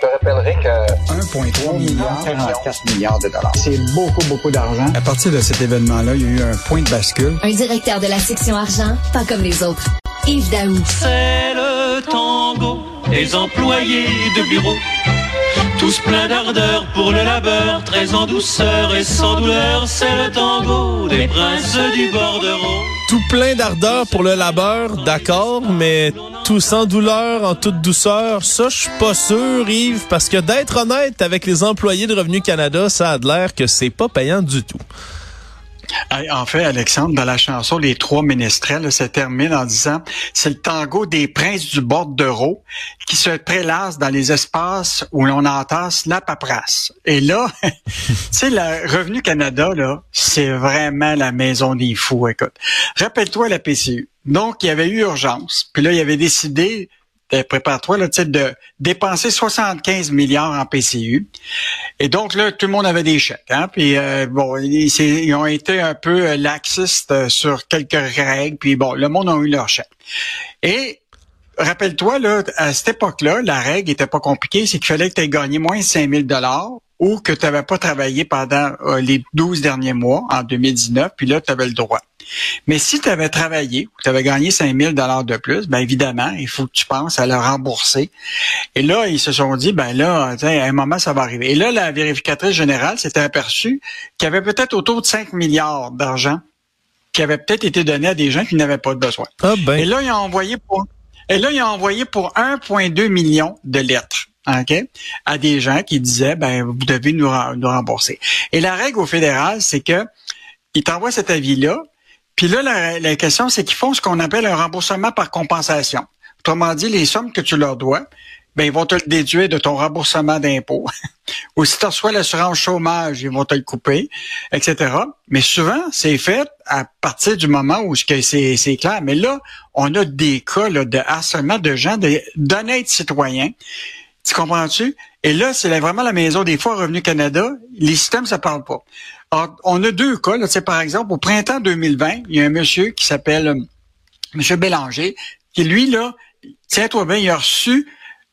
te rappellerai que 1,3 milliard, 44 milliards de dollars. C'est beaucoup, beaucoup d'argent. À partir de cet événement-là, il y a eu un point de bascule. Un directeur de la section argent, pas comme les autres. Yves Daou. C'est le tango des employés de bureau. Tous pleins d'ardeur pour le labeur, très en douceur et sans douleur, c'est le tango des princes du bordereau. Tout plein d'ardeur pour le labeur, d'accord, mais tout sans douleur, en toute douceur, ça, je suis pas sûr, Yves, parce que d'être honnête avec les employés de Revenu Canada, ça a l'air que c'est pas payant du tout. En fait, Alexandre, dans la chanson Les Trois Ménestrels, ça termine en disant c'est le tango des princes du bordereau qui se prélasse dans les espaces où l'on entasse la paperasse. Et là, tu sais, le Revenu Canada, là, c'est vraiment la maison des fous. Écoute, rappelle-toi la PCU. Donc, il y avait eu urgence. Puis là, il avait décidé prépare-toi là, de dépenser 75 milliards en PCU. Et donc là, tout le monde avait des chèques. Hein? Puis euh, bon, ils, ont été un peu euh, laxistes sur quelques règles. Puis bon, le monde a eu leur chèque. Et rappelle-toi, là, à cette époque-là, la règle était pas compliquée, c'est qu'il fallait que tu aies gagné moins de 5 000 dollars ou que tu n'avais pas travaillé pendant les 12 derniers mois en 2019, puis là, tu avais le droit. Mais si tu avais travaillé ou tu avais gagné 5000 dollars de plus, ben évidemment, il faut que tu penses à le rembourser. Et là, ils se sont dit, ben là, à un moment, ça va arriver. Et là, la vérificatrice générale s'était aperçue qu'il y avait peut-être autour de 5 milliards d'argent qui avait peut-être été donné à des gens qui n'avaient pas de besoin. Ah ben. Et là, ils ont envoyé pour, et là, ils ont envoyé pour 1,2 million de lettres. OK, à des gens qui disaient ben vous devez nous, nous rembourser. Et la règle au fédéral, c'est que ils t'envoient cet avis-là, puis là, la, question, c'est qu'ils font ce qu'on appelle un remboursement par compensation. Autrement dit, les sommes que tu leur dois, ben, ils vont te le déduire de ton remboursement d'impôt. Ou si tu reçois l'assurance chômage, ils vont te le couper, etc. Mais souvent, c'est fait à partir du moment où c'est clair. Mais là, on a des cas de harcèlement de gens, d'honnêtes citoyens. Tu comprends-tu? Et là, c'est vraiment la maison des fois Revenu Canada. Les systèmes, ça parle pas. on a deux cas. Là, par exemple, au printemps 2020, il y a un monsieur qui s'appelle euh, Monsieur Bélanger, qui lui, là, tiens-toi bien, il a reçu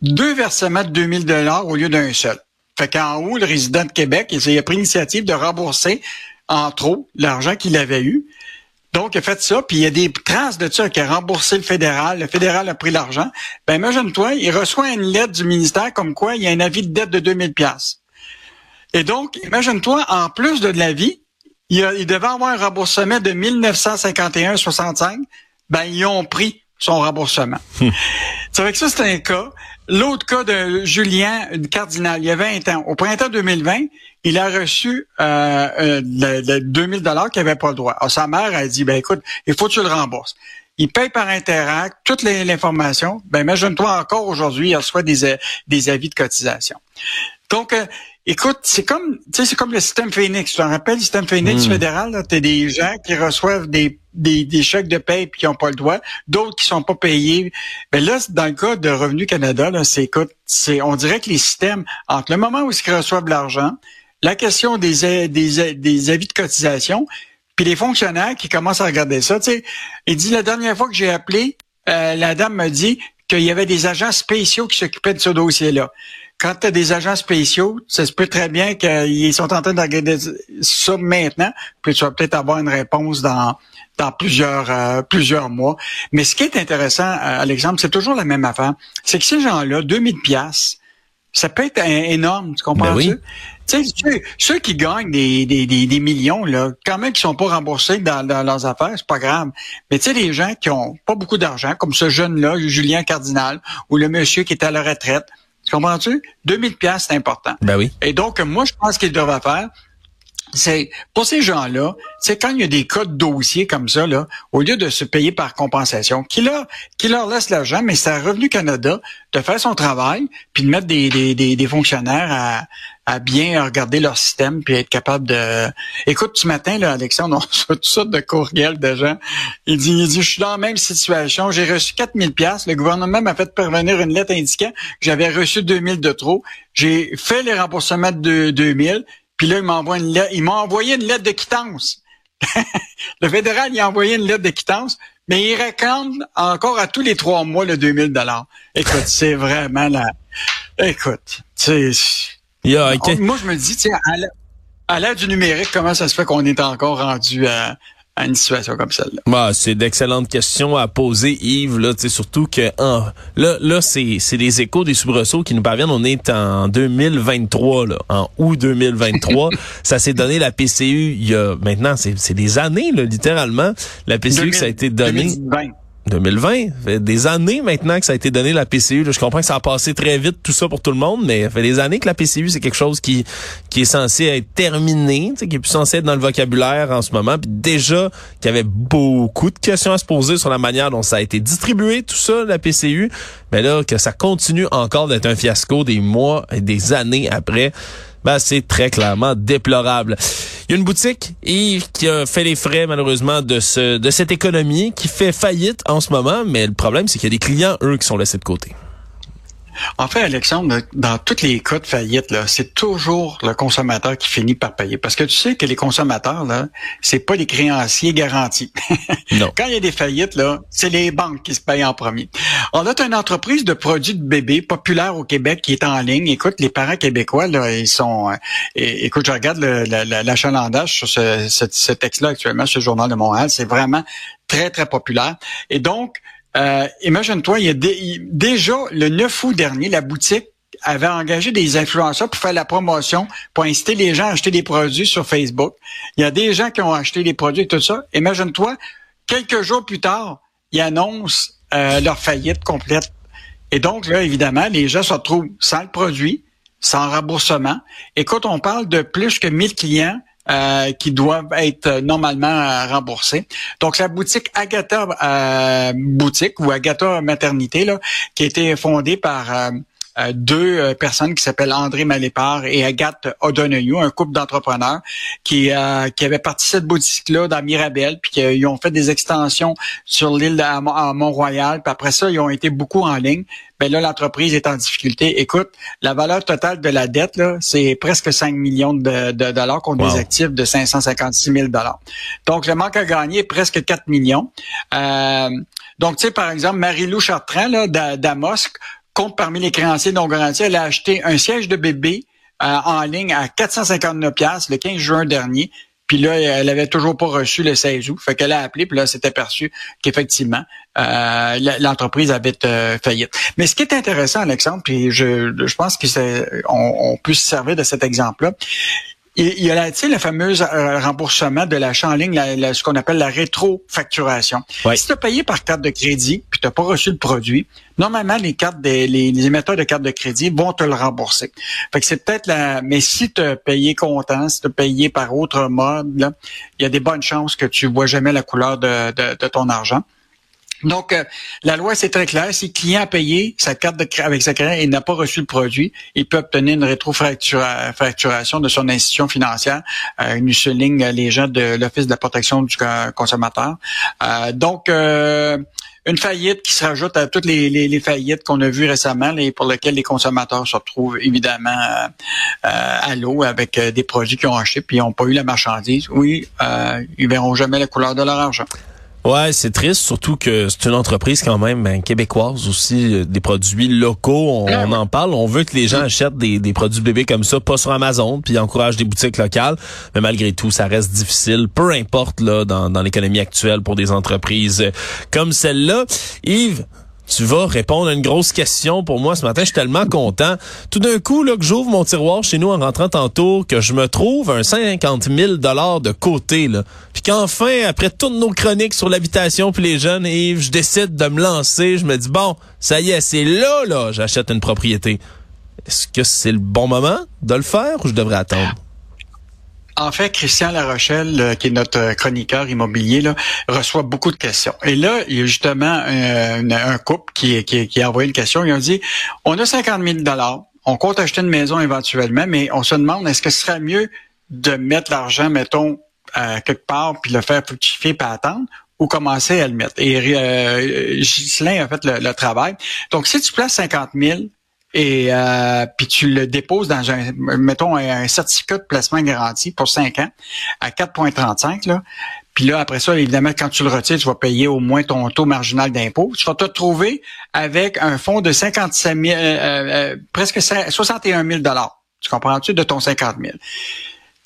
deux versements de 2000 dollars au lieu d'un seul. Fait qu'en haut, le résident de Québec, il a pris l'initiative de rembourser en trop l'argent qu'il avait eu. Donc, il a fait ça, puis il y a des traces de ça qui a remboursé le fédéral. Le fédéral a pris l'argent. Ben, imagine-toi, il reçoit une lettre du ministère comme quoi il y a un avis de dette de 2000 pièces. Et donc, imagine-toi, en plus de l'avis, il, il devait avoir un remboursement de 1951,65. Ben, ils ont pris son remboursement. c'est avec ça, c'est un cas. L'autre cas de Julien Cardinal, il y a 20 ans. Au printemps 2020, il a reçu euh, euh, le, 2000 dollars qu'il n'avait pas le droit. Alors, sa mère a dit, ben écoute, il faut que tu le rembourses. Il paye par Interact toute l'information. Ben imagine-toi encore aujourd'hui, il reçoit des, des avis de cotisation. Donc, euh, écoute, c'est comme, tu sais, c'est comme le système Phoenix. Tu te rappelles le système Phoenix hmm. fédéral? Tu as des gens qui reçoivent des, des, des chèques de paie puis qui n'ont pas le droit, d'autres qui sont pas payés. Ben là, dans le cas de Revenu Canada, là, c'est, écoute, c'est, on dirait que les systèmes, entre le moment où ils reçoivent l'argent, la question des, des, des avis de cotisation, puis les fonctionnaires qui commencent à regarder ça. Tu sais, il dit la dernière fois que j'ai appelé, euh, la dame me dit qu'il y avait des agents spéciaux qui s'occupaient de ce dossier-là. Quand tu as des agents spéciaux, ça se peut très bien qu'ils sont en train de ça maintenant, puis tu vas peut-être avoir une réponse dans dans plusieurs euh, plusieurs mois. Mais ce qui est intéressant, à euh, l'exemple, c'est toujours la même affaire. C'est que ces gens-là, 2000 pièces, ça peut être énorme, tu comprends ben Tu sais, ceux, qui gagnent des, des, des, millions, là, quand même qui sont pas remboursés dans, dans leurs affaires, c'est pas grave. Mais tu sais, les gens qui ont pas beaucoup d'argent, comme ce jeune-là, Julien Cardinal, ou le monsieur qui est à la retraite, comprends-tu? 2000 pièces c'est important. Ben oui. Et donc, moi, je pense qu'ils doivent faire, c'est pour ces gens-là, c'est quand il y a des cas de dossiers comme ça, là, au lieu de se payer par compensation, qui leur, qui leur laisse l'argent, mais c'est à Revenu Canada de faire son travail, puis de mettre des, des, des, fonctionnaires à, à bien regarder leur système, puis être capable de... Écoute, ce matin, là, Alexandre, on reçoit toutes sortes de courriels de gens. Il dit, il dit, je suis dans la même situation, j'ai reçu 4000 pièces. Le gouvernement m'a fait parvenir une lettre indiquant que j'avais reçu 2000 de trop. J'ai fait les remboursements de 2000, puis là, il m'envoie une lettre. Il m'a envoyé une lettre de quittance. le fédéral, il a envoyé une lettre de quittance. mais il réclame encore à tous les trois mois le 2000 dollars. Écoute, c'est vraiment la... Écoute, Moi, je me dis, tiens, à l'ère du numérique, comment ça se fait qu'on est encore rendu à, à une situation comme celle-là? Bah, c'est d'excellentes questions à poser, Yves. Là, surtout que là, là, c'est, c'est des échos des soubresauts qui nous parviennent. On est en 2023, là, en août 2023. ça s'est donné la PCU il y a maintenant, c'est, c'est des années, là, littéralement. La PCU, ça a été donné. 2020. Ça fait des années maintenant que ça a été donné la PCU. je comprends que ça a passé très vite tout ça pour tout le monde, mais ça fait des années que la PCU c'est quelque chose qui qui est censé être terminé, qui est plus censé être dans le vocabulaire en ce moment. Puis déjà qu'il y avait beaucoup de questions à se poser sur la manière dont ça a été distribué tout ça la PCU, mais là que ça continue encore d'être un fiasco des mois et des années après ben, c'est très clairement déplorable. Il y a une boutique qui a fait les frais malheureusement de ce de cette économie qui fait faillite en ce moment, mais le problème c'est qu'il y a des clients eux qui sont laissés de côté. En fait, Alexandre, dans tous les cas de faillite, là, c'est toujours le consommateur qui finit par payer. Parce que tu sais que les consommateurs, là, c'est pas les créanciers garantis. non. Quand il y a des faillites, là, c'est les banques qui se payent en premier. On a une entreprise de produits de bébés populaire au Québec qui est en ligne. Écoute, les parents québécois, là, ils sont. Euh, écoute, je regarde l'achalandage sur ce, ce texte-là actuellement sur le Journal de Montréal. C'est vraiment très, très populaire. Et donc, euh, imagine-toi, il y a déjà le 9 août dernier, la boutique avait engagé des influenceurs pour faire la promotion, pour inciter les gens à acheter des produits sur Facebook. Il y a des gens qui ont acheté des produits et tout ça. Imagine-toi, quelques jours plus tard, ils annoncent euh, leur faillite complète. Et donc, là, évidemment, les gens se retrouvent sans le produit, sans remboursement. Et quand on parle de plus que 1000 clients euh, qui doivent être euh, normalement euh, remboursés. Donc la boutique Agatha boutique ou Agatha maternité là, qui a été fondée par deux personnes qui s'appellent André Malépard et Agathe O'Donoghue, un couple d'entrepreneurs qui qui avaient parti cette boutique-là dans Mirabel, puis qui ont fait des extensions sur l'île à Mont-Royal, puis après ça, ils ont été beaucoup en ligne ben là, l'entreprise est en difficulté. Écoute, la valeur totale de la dette, là, c'est presque 5 millions de, dollars contre des actifs de 556 000 dollars. Donc, le manque à gagner est presque 4 millions. Euh, donc, tu sais, par exemple, Marie-Lou Chartrand, là, d'Amosque, compte parmi les créanciers non garantis, elle a acheté un siège de bébé euh, en ligne à 459 le 15 juin dernier. Puis là, elle avait toujours pas reçu le 16 août. Fait qu'elle a appelé, puis là, c'était perçu qu'effectivement, euh, l'entreprise avait euh, faillite. Mais ce qui est intéressant, Alexandre, puis je, je pense que on, on peut se servir de cet exemple-là, il y a tu sais, le fameux euh, remboursement de l'achat en ligne, ce qu'on appelle la rétrofacturation. Si tu as payé par carte de crédit puis tu n'as pas reçu le produit, normalement, les cartes des, les, émetteurs de cartes de crédit vont te le rembourser. Fait que c'est peut-être la. Mais si tu as payé comptant, si tu as payé par autre mode, il y a des bonnes chances que tu vois jamais la couleur de, de ton argent. Donc, euh, la loi, c'est très clair. Si le client a payé sa carte de avec sa carte et n'a pas reçu le produit, il peut obtenir une rétrofacturation de son institution financière. Euh, nous souligne les gens de l'Office de la protection du consommateur. Euh, donc, euh, une faillite qui se rajoute à toutes les, faillites qu'on a vues récemment et pour lesquelles les consommateurs se retrouvent évidemment à l'eau avec des produits qu'ils ont achetés puis ils n'ont pas eu la marchandise. Oui, ils verront jamais la couleur de leur argent. Ouais, c'est triste, surtout que c'est une entreprise quand même ben, québécoise aussi, euh, des produits locaux, on, en parle. On veut que les gens achètent des, des produits bébés comme ça, pas sur Amazon, puis encouragent des boutiques locales. Mais malgré tout, ça reste difficile, peu importe là dans, dans l'économie actuelle pour des entreprises comme celle-là. Yves, tu vas répondre à une grosse question pour moi ce matin. Je suis tellement content. Tout d'un coup, là, que j'ouvre mon tiroir chez nous en rentrant tantôt, que je me trouve un 50 000 de côté, là. Puis qu'enfin, après toutes nos chroniques sur l'habitation puis les jeunes, Yves, je décide de me lancer. Je me dis, bon, ça y est, c'est là, là, j'achète une propriété. Est-ce que c'est le bon moment de le faire ou je devrais attendre? En fait, Christian Larochelle, euh, qui est notre euh, chroniqueur immobilier, reçoit beaucoup de questions. Et là, il y a justement euh, un couple qui, a envoyé une question. Ils ont dit, on a 50 000 on compte acheter une maison éventuellement, mais on se demande, est-ce que ce serait mieux de mettre l'argent, mettons, à quelque part, puis le faire fructifier, puis attendre, ou commencer à le mettre. Et euh, a fait le, le, travail. Donc, si tu places 50 000 et euh, puis tu le déposes dans un, mettons, un certificat de placement garanti pour 5 ans à 4,35, là, Puis là, après ça, évidemment, quand tu le retires, tu vas payer au moins ton taux marginal d'impôt. Tu vas te retrouver avec un fonds de 57 000, euh, euh, presque 61 000 Tu comprends-tu de ton 50 000?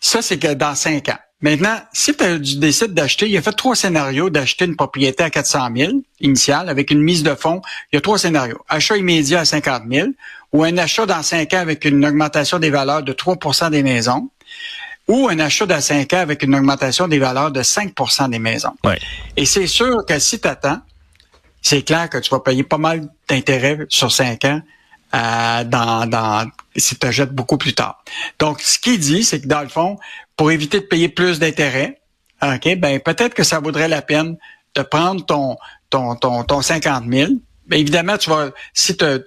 Ça, c'est que dans cinq ans. Maintenant, si tu décides d'acheter, il a fait trois scénarios d'acheter une propriété à 400 000 initiale avec une mise de fonds. Il y a trois scénarios. Achat immédiat à 50 000 ou un achat dans cinq ans avec une augmentation des valeurs de 3% des maisons ou un achat dans cinq ans avec une augmentation des valeurs de 5% des maisons. Et c'est sûr que si tu attends, c'est clair que tu vas payer pas mal d'intérêts sur cinq ans euh, dans, dans, si tu achètes beaucoup plus tard. Donc, ce qu'il dit, c'est que dans le fond, pour éviter de payer plus d'intérêts, OK, ben peut-être que ça vaudrait la peine de prendre ton, ton, ton, ton 50 000, Bien, évidemment, tu vas, si tu as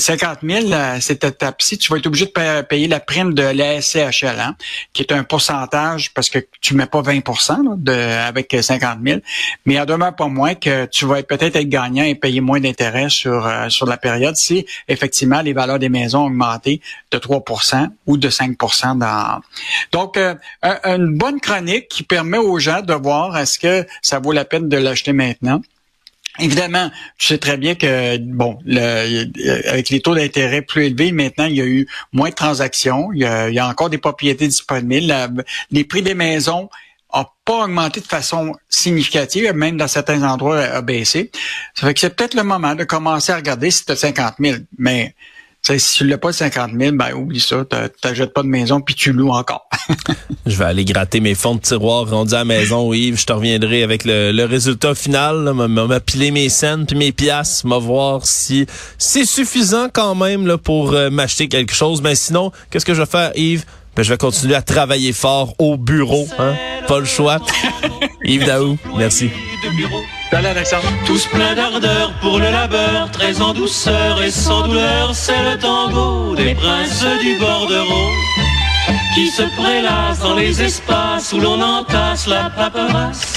50 000, cette étape-ci, tu vas être obligé de payer la prime de la SCHL, hein, qui est un pourcentage parce que tu mets pas 20 de, avec 50 000, mais il demeure pas moins que tu vas peut-être être gagnant et payer moins d'intérêt sur, euh, sur la période si effectivement les valeurs des maisons ont augmenté de 3% ou de 5% dans... Donc, euh, une bonne chronique qui permet aux gens de voir est-ce que ça vaut la peine de l'acheter maintenant. Évidemment, tu sais très bien que bon, le, avec les taux d'intérêt plus élevés, maintenant il y a eu moins de transactions, il y a, encore des propriétés disponibles, les prix des maisons n'ont pas augmenté de façon significative, même dans certains endroits a baissé. Ça fait que c'est peut-être le moment de commencer à regarder si tu as 50 000, mais si tu l'as pas 50 000, ben oublie ça, tu n'achètes pas de maison puis tu loues encore. je vais aller gratter mes fonds de tiroir rendus à la maison, Yves. Je te reviendrai avec le, résultat final, m'appiler mes scènes puis mes pièces, me voir si c'est suffisant quand même là, pour euh, m'acheter quelque chose. Mais sinon, qu'est-ce que je vais faire, Yves? Ben, je vais continuer à travailler fort au bureau. Hein? Pas le choix. Yves Daou, merci. Alexandre. Tous pleins d'ardeur pour le labeur, très en douceur et sans douleur, c'est le tango des princes du bordereau qui se prélasse dans les espaces où l'on entasse la paperasse.